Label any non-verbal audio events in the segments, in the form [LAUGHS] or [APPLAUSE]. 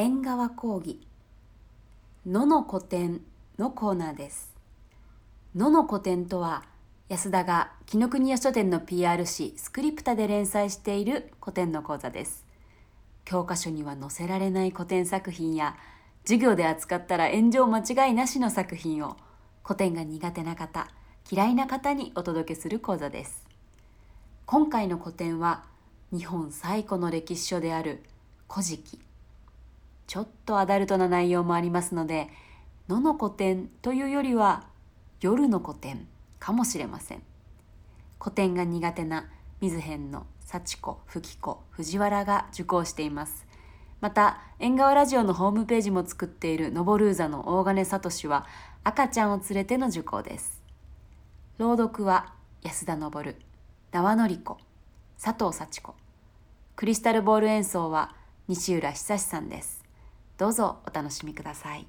縁側講義野の古典のコーナーです。野の古典とは安田が紀ノ国屋書店の PR 誌スクリプタで連載している古典の講座です。教科書には載せられない古典作品や授業で扱ったら炎上間違いなしの作品を古典が苦手な方嫌いな方にお届けする講座です。今回の古典は日本最古の歴史書である「古事記」ちょっとアダルトな内容もありますので野の古典というよりは夜の古典かもしれません。古典が苦手な水辺の幸子吹子藤原が受講しています。また縁側ラジオのホームページも作っているノボルーザの大金聡は赤ちゃんを連れての受講です。朗読は安田昇縄典子佐藤幸子。クリスタルボール演奏は西浦久さんです。どうぞお楽しみください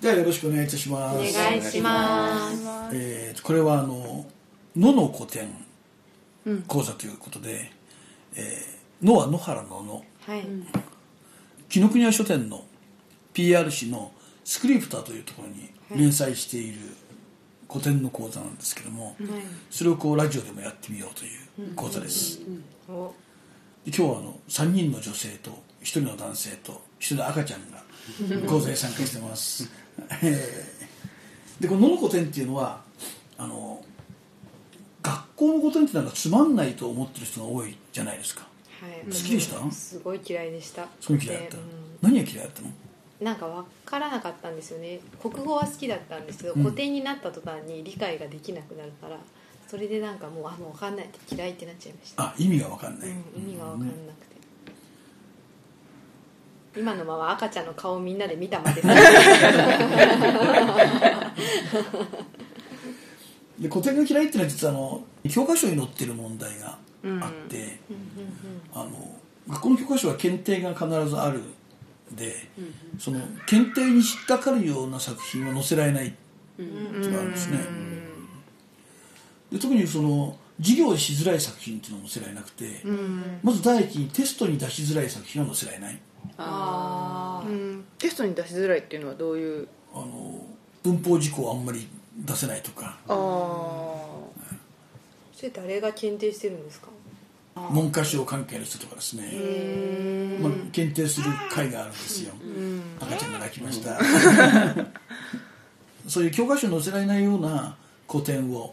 じゃあよろしくお願いいたします。お願いします。えーこれはあの野の古典講座ということで、えー野は野原の野はい。紀ノ国屋書店の PR 誌のスクリプターというところに連載している古典の講座なんですけども、それをこうラジオでもやってみようという講座です。今日はあの3人の女性と1人の男性と1人の赤ちゃんが講座に参加してます、え [LAUGHS] ーでこの「野の古典」っていうのはあの学校の古典ってなんかつまんないと思ってる人が多いじゃないですか。はい。好きでした？うん。すごい嫌いでした。すごい嫌いだった、で何が嫌いだったの？うんなんかわからなかったんですよね。国語は好きだったんですけど、古典になった途端に理解ができなくなるから、それでなんかもうあもうわかんないって嫌いってなっちゃいました。あ意味が分かんない、うん、意味がわかんなくて。今のまま赤ちゃんの顔をみんなで見たまで。[LAUGHS] で古典が嫌いっていうのは実はあの教科書に載ってる問題があって、あの学校の教科書は検定が必ずあるで、その検定に引っかかるような作品は載せられないっていうのがあるんですね、で特にその授業しづらい作品っていうのは載せられなくて、まず第一にテストに出しづらい作品は載せられない。ああ。うん。テストに出しづらいっていうのはどういう？あの文法事項をあんまり出せないとか。ああそれ誰が検定してるんですか？文科省関係の人とかですね、まあ、検定する会があるんですよ、赤ちゃんが泣きました、そういう教科書に載せられないような古典を、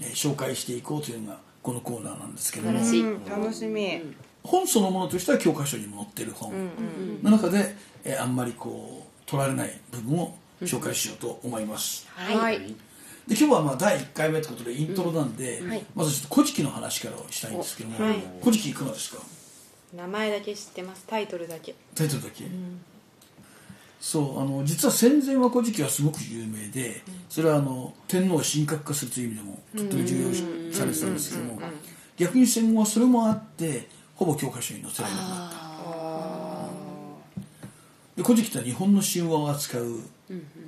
えー紹介していこうというのがこのコーナーなんですけども。素晴らしい。うん。楽しみ。本そのものとしては教科書にも載ってる本。の中で、えーあんまりこう取られない部分を紹介しようと思います、はいで今日はまあ第1回目ということでイントロなんで、まずちょっと「古事記」の話からしたいんですけども「はい。古事記」いかがですか？名前だけ知ってます。タイトルだけ。タイトルだけ、そうあの実は戦前は「古事記」はすごく有名でそれはあの天皇を神格化するという意味でもとっても重要視されてたんですけども逆に戦後はそれもあってほぼ教科書に載せられなくなった。で古事記って日本の神話を扱う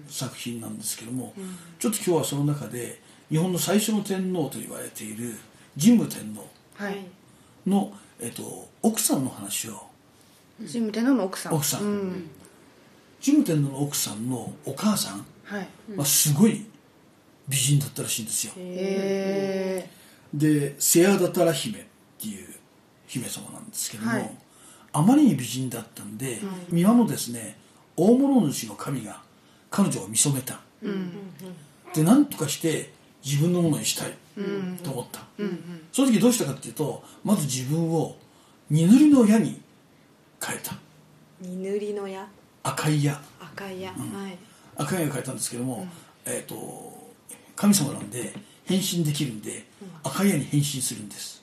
作品なんですけども、ちょっと今日はその中で日本の最初の天皇と言われている神武天皇はい。の、えっと、奥さんの話を。神武天皇の奥さん。奥さん。うん。神武天皇の奥さんのお母さん。はすごい美人だったらしいんですよ。へえで瀬谷だたら姫っていう姫様なんですけども、はい。あまりに美人だったんで、庭のですね大物主の神が彼女を見初めた、で何とかして自分のものにしたいと思った、その時どうしたかっていうとまず自分を二塗りの矢に変えた。二塗りの矢？赤い矢。赤い矢。はい。赤い矢を変えたんですけども、えっ、と神様なんで変身できるんで、赤い矢に変身するんです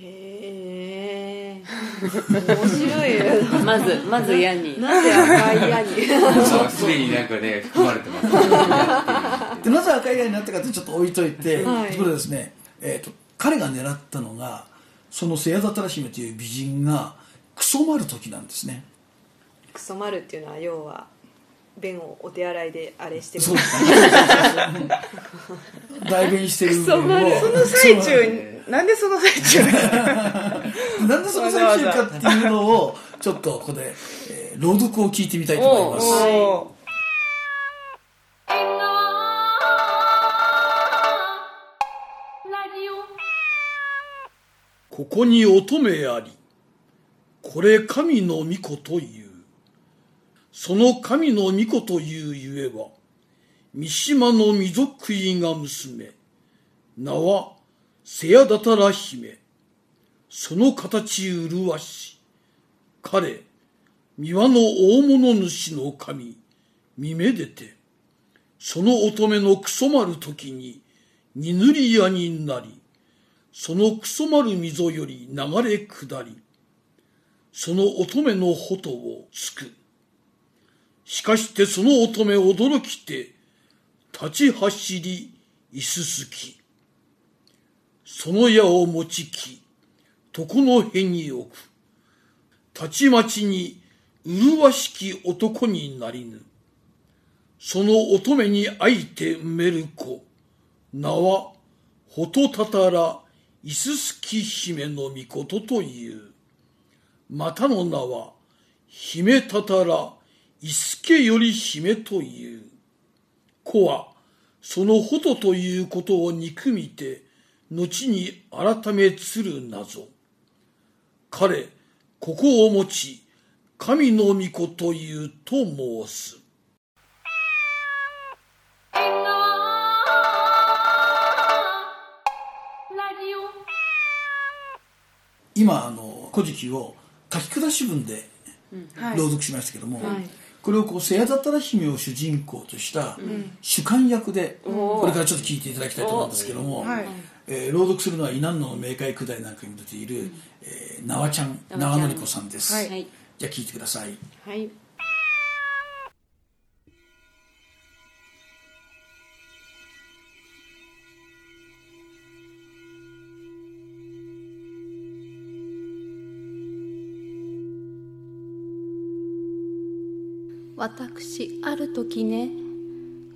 へえ。面白い [LAUGHS] よ。まずまず矢になぜ赤い矢に？そうすでになんかね含まれてます [LAUGHS] でなぜ赤い矢になったかってちょっと置いといて、はいところでですね、えー、と彼が狙ったのがその瀬谷だたら姫という美人がクソまる時なんですねクソ丸っていうのは要は便をお手洗いであれしてるそうですね。[LAUGHS] 代弁してる部分を。その最中になんでその最中に？[LAUGHS] なんでその最中かっていうのをちょっとここで、えー朗読を聞いてみたいと思います。ここに乙女ありこれ神の御子というその神の御子というゆえは三島の溝食いが娘名はせやだたら姫その形麗し彼三輪の大物主の神見めでてその乙女のクソまる時に二塗り屋になりそのクソまる溝より流れ下り、その乙女の鳩をつく。しかしてその乙女驚きて、立ち走り、いすすき。その矢を持ちき、床の辺に置く。たちまちに、麗しき男になりぬ。その乙女に会いて埋める子。名は、ほとたたら、いすすき姫の御事という。またの名は、姫たたら、いすけより姫という。子は、そのほとということを憎みて、後に改めつる謎。彼、ここを持ち、神の御子というと申す。今あの「古事記」を書き下し文ではい朗読しましたけども、はいこれをこう「せやだたら姫」を主人公とした主観役でこれからちょっと聞いていただきたいと思うんですけども、はい。えー朗読するのは稲野の明快九代なんかにも出ている、えー、縄ちゃん縄典子さんです、じゃあ聞いてください。はい私ある時ね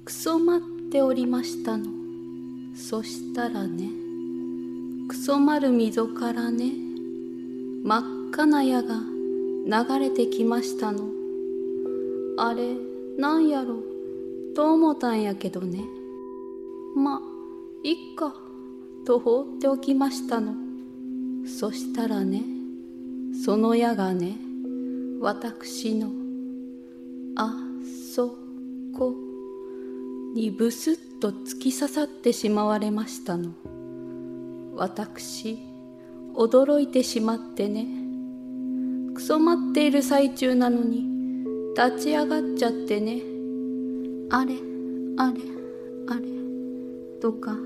クソ待っておりましたの。そしたらねクソ丸溝からね真っ赤な矢が流れてきましたの。あれなんやろと思ったんやけどね。まいっかと放っておきましたの。そしたらねその矢がね私のこにブスッと突き刺さってしまわれましたの。私驚いてしまってね。くそ待っている最中なのに立ち上がっちゃってね。あれあれあれとか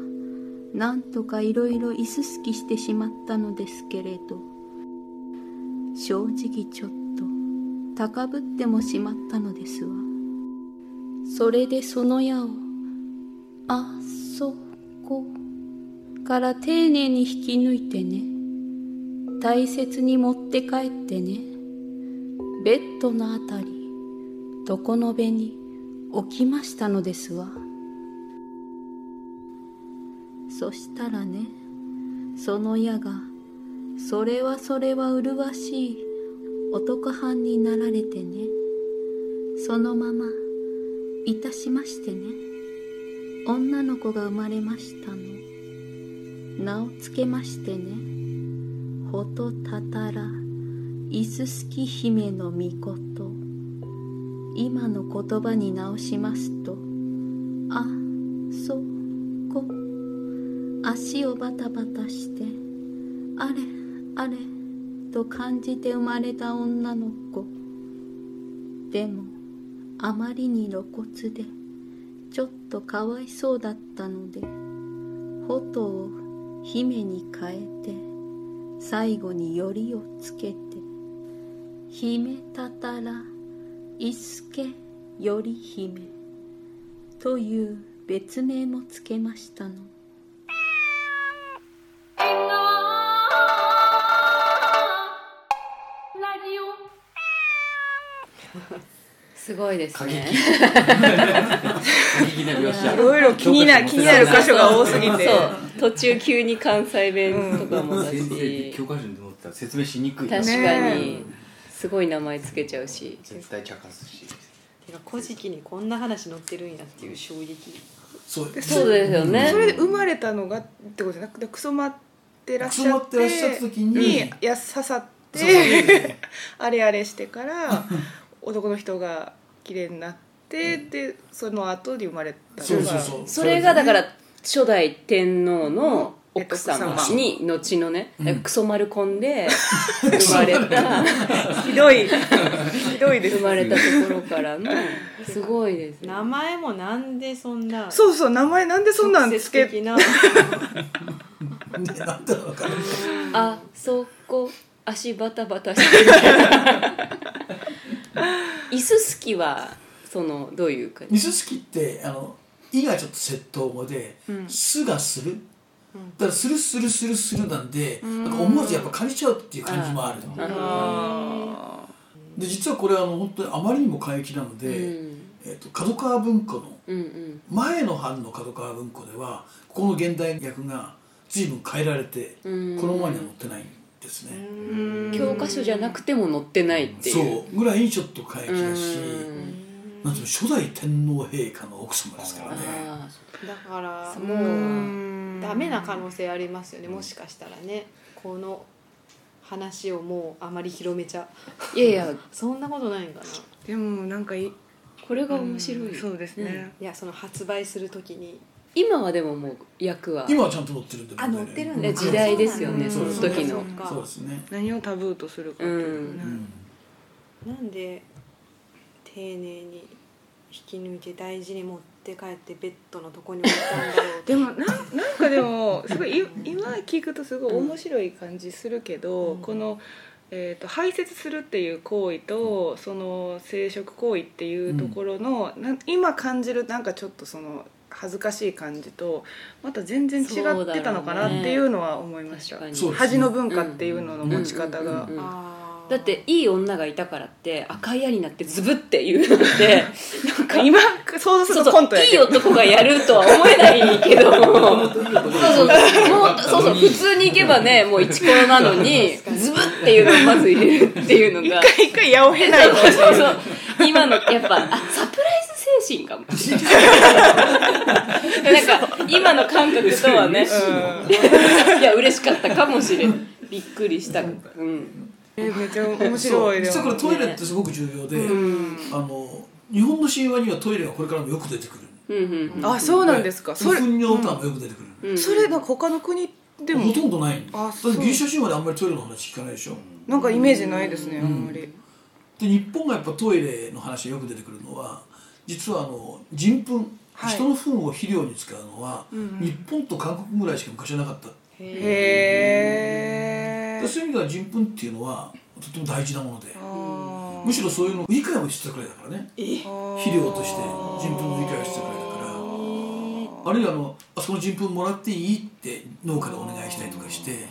なんとかいろいろいすすきしてしまったのですけれど。正直ちょっと高ぶってもしまったのですわ。それでその矢をあそこから丁寧に引き抜いてね大切に持って帰ってねベッドのあたり床の辺に置きましたのですわ。そしたらねその矢がそれはそれは麗しい男藩になられてねそのままいたしましてね。女の子が生まれましたの。名をつけましてね。ほとたたらいすすき姫の御事。今の言葉に直しますとあそこ。足をバタバタしてあれあれと感じて生まれた女の子。でもあまりに露骨でちょっとかわいそうだったので鳩を姫に変えて最後によりをつけて姫たたらいすけより姫という別名もつけましたの。すごいですね。いろいろ気にな気になる箇所が多すぎて。そう。途中急に関西弁とかもだし。教科書に載ってたら説明しにくい確かねに。すごい名前つけちゃうし。絶対茶化すし。てか「古事記」にこんな話載ってるんやっていう衝撃。そうそうですよね。それで生まれたのがってことじゃなくてクソまってらっしゃってクソまってらっしゃった時にや刺さって [LAUGHS] あれあれしてから男の人が綺麗になってでその後に生まれたのがそうそうそう。それがだから初代天皇の奥様。えっと奥様。に後のねうん。クソ丸コンで生まれた。[LAUGHS] ひどい。ひどいです生まれたところからの [LAUGHS] すごいですね。名前もなんでそんなそうそう名前なんでそんなんつけ直接的な。[LAUGHS] ねなんだろうかあそこ足バタバタしてる椅子好きはそのどういうかミススキってあの「い」がちょっと窃盗語で「す」がする。だから「するするするする」なんでなんか思わずやっぱ借りちゃうっていう感じもあるあで実はこれあの本当にあまりにも過激なので、うんえっと角川文庫の前の版の角川文庫ではここの現代訳が随分変えられてこうんのままには載ってないんですね、ー教科書じゃなくても載ってないっていう。そう。ぐらいちょっと過激だし、うん。なんていうの初代天皇陛下の奥様ですからね。あだからもう。んうダメな可能性ありますよねもしかしたらね。この話をもうあまり広めちゃ。ーいやいや。[LAUGHS] そんなことないんかな。でもなんかいこれが面白い、うん。そうですね、いやその発売するときに今はでももう役は。今はちゃんと載ってるんであ載ってるんだ。ね時代ですよねうんその時の。そうですね。何をタブーとするかっていうね、うん。なんで丁寧に引き抜いて大事に持って帰ってベッドのとこに置いたんだろう [LAUGHS] でもなんなんかでもすごいい今聞くとすごい面白い感じするけど、うん。この、えー、と排泄するっていう行為とその生殖行為っていうところの、なん。今感じるなんかちょっとその恥ずかしい感じとまた全然違ってたのかなっていうのは思いました、ね恥の文化っていうのの持ち方が、だっていい女がいたからって赤い矢になってズブっていうのって [LAUGHS] なんか今想像すそうるとコそういいントやけど。男がやるとは思えないけどそうそう。もうそう。そう普通に行けばねもうイチコロなのにズブっていうのをまず入れるっていうのが。一回矢を経ないとそうそうそう。今のやっぱあサプライズ精神かもなんか今の感覚とはねい。や嬉しかったかもしれん。びっくりした。うん。えめっちゃ面白い。で実はこトイレってすごく重要で、あの日本の神話にはトイレがこれからもよく出てくる。うんうんあそうなんですか。それ糞尿とかもよく出てくる、うん。それなんか他の国でも？ほとんどない。だってあそう。ギリシャ神話であんまりトイレの話聞かないでしょ。なんかイメージないですね、あんまり。で日本がやっぱトイレの話がよく出てくるのは実はあの人糞、はい。人の糞を肥料に使うのは、うんうん。日本と韓国ぐらいしか昔はなかった。へえでそういう意味では人糞っていうのはとても大事なものでむむしろそういうのを理解をしてたくらいだからね。肥料として人糞の理解をしてたくらいだから。あるいはあのあそこの人糞もらっていいって農家でお願いしたりとかして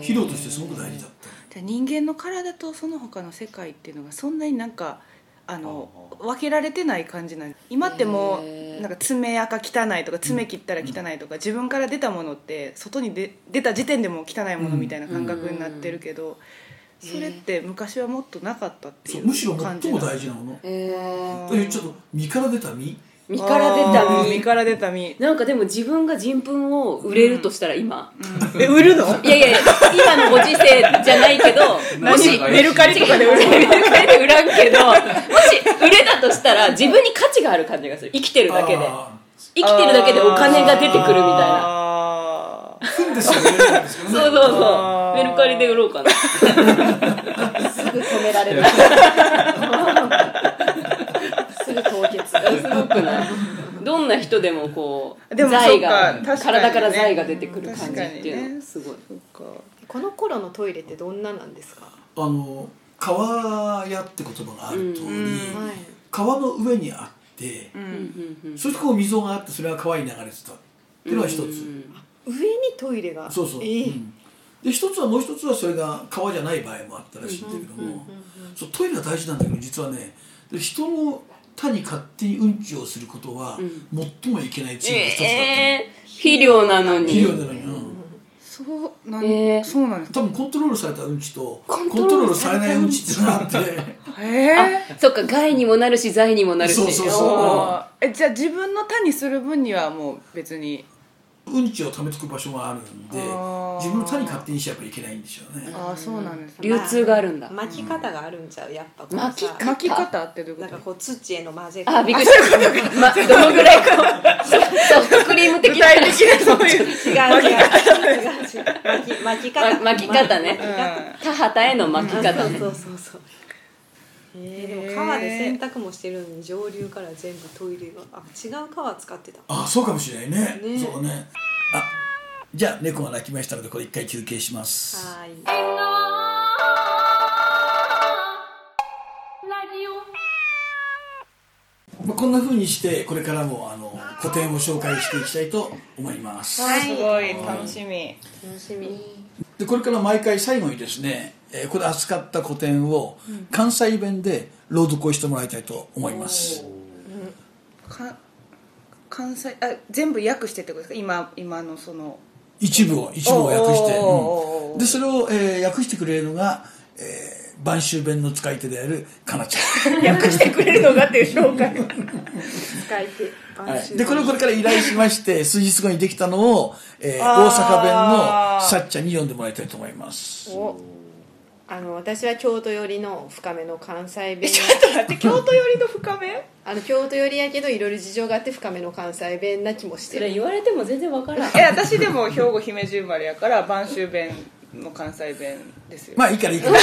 肥料としてすごく大事だった。人間の体とその他の世界っていうのがそんなになんかあの分けられてない感じなん今ってもうなんか爪垢汚いとか爪切ったら汚いとか自分から出たものって外に出出た時点でも汚いものみたいな感覚になってるけどそれって昔はもっとなかったっていうそうむしろ最も大事なもの。へー。ちょっと身から出た実身から出た身。身から出た身。なんかでも自分が人糞を売れるとしたら今、[LAUGHS] え売るの？いやいやいや今のご時世じゃないけどもし何メルカリとかで売る？メルカリで売らんけどもし売れたとしたら自分に価値がある感じがする。生きてるだけで。あ生きてるだけでお金が出てくるみたいな。[LAUGHS] そうそうそう。メルカリで売ろうかな。[LAUGHS] すぐ止められるすごくない。どんな人でもこうでも財がね。体から財が出てくる感じっていうのすごい。そっか。この頃のトイレってどんななんですか、あの川屋って言葉がある通り、うんはい。川の上にあって、ううんんうんうん。そしてこう溝があってそれが川に流れてたっていうのが一つ、うん上にトイレが？そうそう、ええ。うん。で一つはもう一つはそれが川じゃない場合もあったらしいんだけども、そうトイレが大事なんだけど実はねで人の他に勝手にうんちをすることは、最もいけない罪の一つだったの、えー、肥料なのに。肥料なのに、うん。そうなん、えー。そうなんですか？多分コントロールされたうんちとココンントロールされないうんちっていうのがあって。へ [LAUGHS] えあそっか害にもなるし罪にもなるしそうそうそう。えじゃあ自分の他にする分にはもう別にうんちを溜めとく場所があるんで自分の他に勝手にしちゃやっぱいけないんでしょうね、ああそうなんですね。流通があるんだ、巻き方があるんちゃう？やっぱ巻き方？巻き方ってどういうこと？なんかこう土への混ぜあびっくりした、[LAUGHS] ま、どのぐらいこう？ソソフトクリーム的な具体的なそういう違う違う違う違う。巻き巻き方。ま巻き方。ねうん田畑への巻き方ね。そうそうそうそうえー、でも川で洗濯もしてるのに上流から全部トイレがあ違う川使ってた。あそうかもしれないね。ね。そうね。あじゃあ猫が鳴きましたのでこれ一回休憩します。まあ、こんな風にしてこれからもあの古典を紹介していきたいと思います、あーすごい。楽しみ。楽しみ。でこれから毎回最後にですね、えーここで扱った古典を関西弁で朗読をしてもらいたいと思います、か関西あ全部訳してってことですか？今今のその。一部を一部を訳して、うん。でそれを、えー訳してくれるのが、えー播州弁の使い手であるかなちゃん。[LAUGHS] 訳してくれるのがっていう紹介。使い手はい、でこれをこれから依頼しまして数日後にできたのを、えー大阪弁のさっちゃんに読んでもらいたいと思います。おあの私は京都寄りの深めの関西弁。ちょっと待って [LAUGHS] 京都寄りの深め？あの京都寄りやけどいろいろ事情があって深めの関西弁な気もしてる。それ言われても全然わからん。[LAUGHS] え私でも兵庫姫路生まれやから播州弁の関西弁ですよ、まあいいからいいから。[LAUGHS]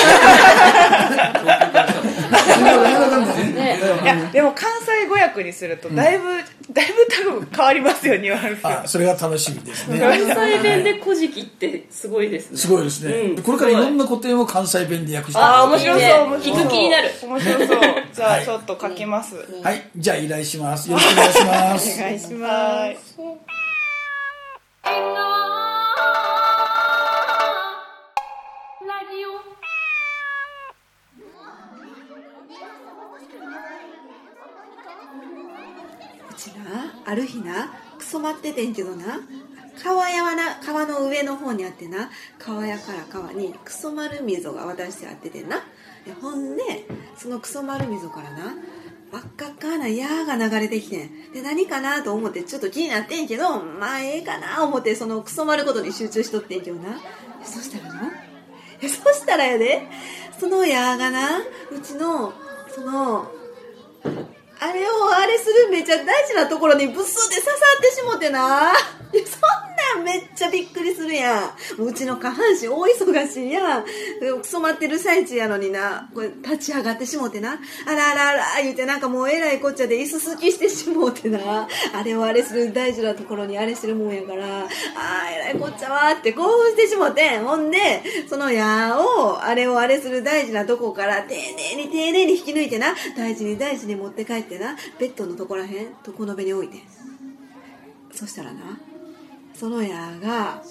ね。いやでも関西語訳にするとだいぶ、だいぶ多分変わりますよニュアンスあそれが楽しみですね。関西弁で「古事記」ってすごいですね。すごいですね、うん。これからいろんな古典を関西弁で訳してああ面白そう。面白そう聞く気になる。面白そう。[LAUGHS] じゃはいあちょっと書きます、はい。じゃあ依頼します。よろしくお願いします。お願いしますちなある日なクソ待っててんけどな川屋はな川の上の方にあってな川屋から川にクソ丸溝が渡してあっててんな。でほんでそのクソ丸溝からな真っ赤っかな矢が流れてきてん。で何かなと思ってちょっと気になってんけどまあええかな思ってそのクソ丸ことに集中しとってんけどな。そしたらなそしたらやでその矢がなうちのそのあれをあれするめちゃ大事なところにブスって刺さってしもてな。そんなめっちゃびっくりするやん。うちの下半身大忙しいやん。でもクソ待ってる最中やのにな、これ立ち上がってしもてな。あらあらあら言うてなんかもうえらいこっちゃで椅子好きしてしもうてな。あれをあれする大事なところにあれしてるもんやから、ああ、えらいこっちゃわって興奮してしもて。ほんで、その矢を、あれをあれする大事なとこから丁寧に丁寧に引き抜いてな、大事に大事に持って帰ってな、ベッドのとこらへん、床の上に置いて。そしたらな、その矢が、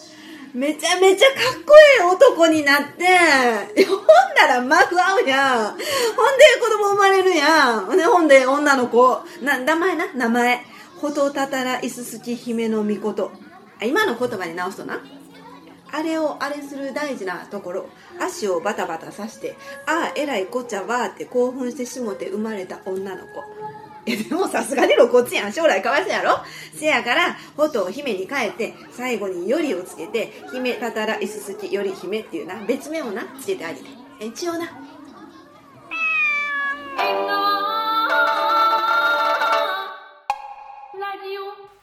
めちゃめちゃかっこいい男になって、ほんならマフ合うやん。ほんで子供生まれるやん。ほんで、女の子、な、名前な、名前。ほとたたらいすすき姫の御事。あ今の言葉に直すとな。あれをあれする大事なところ、足をバタバタさして、ああ、えらいこっちゃわーって興奮してしもて生まれた女の子。やでもさすがに露骨やん。将来かわすやろ？せやから、ほとを姫に変えて、最後によりをつけて、姫たたらいすすきより姫っていうな、別名をな、つけてあげて。一応な。ラジオ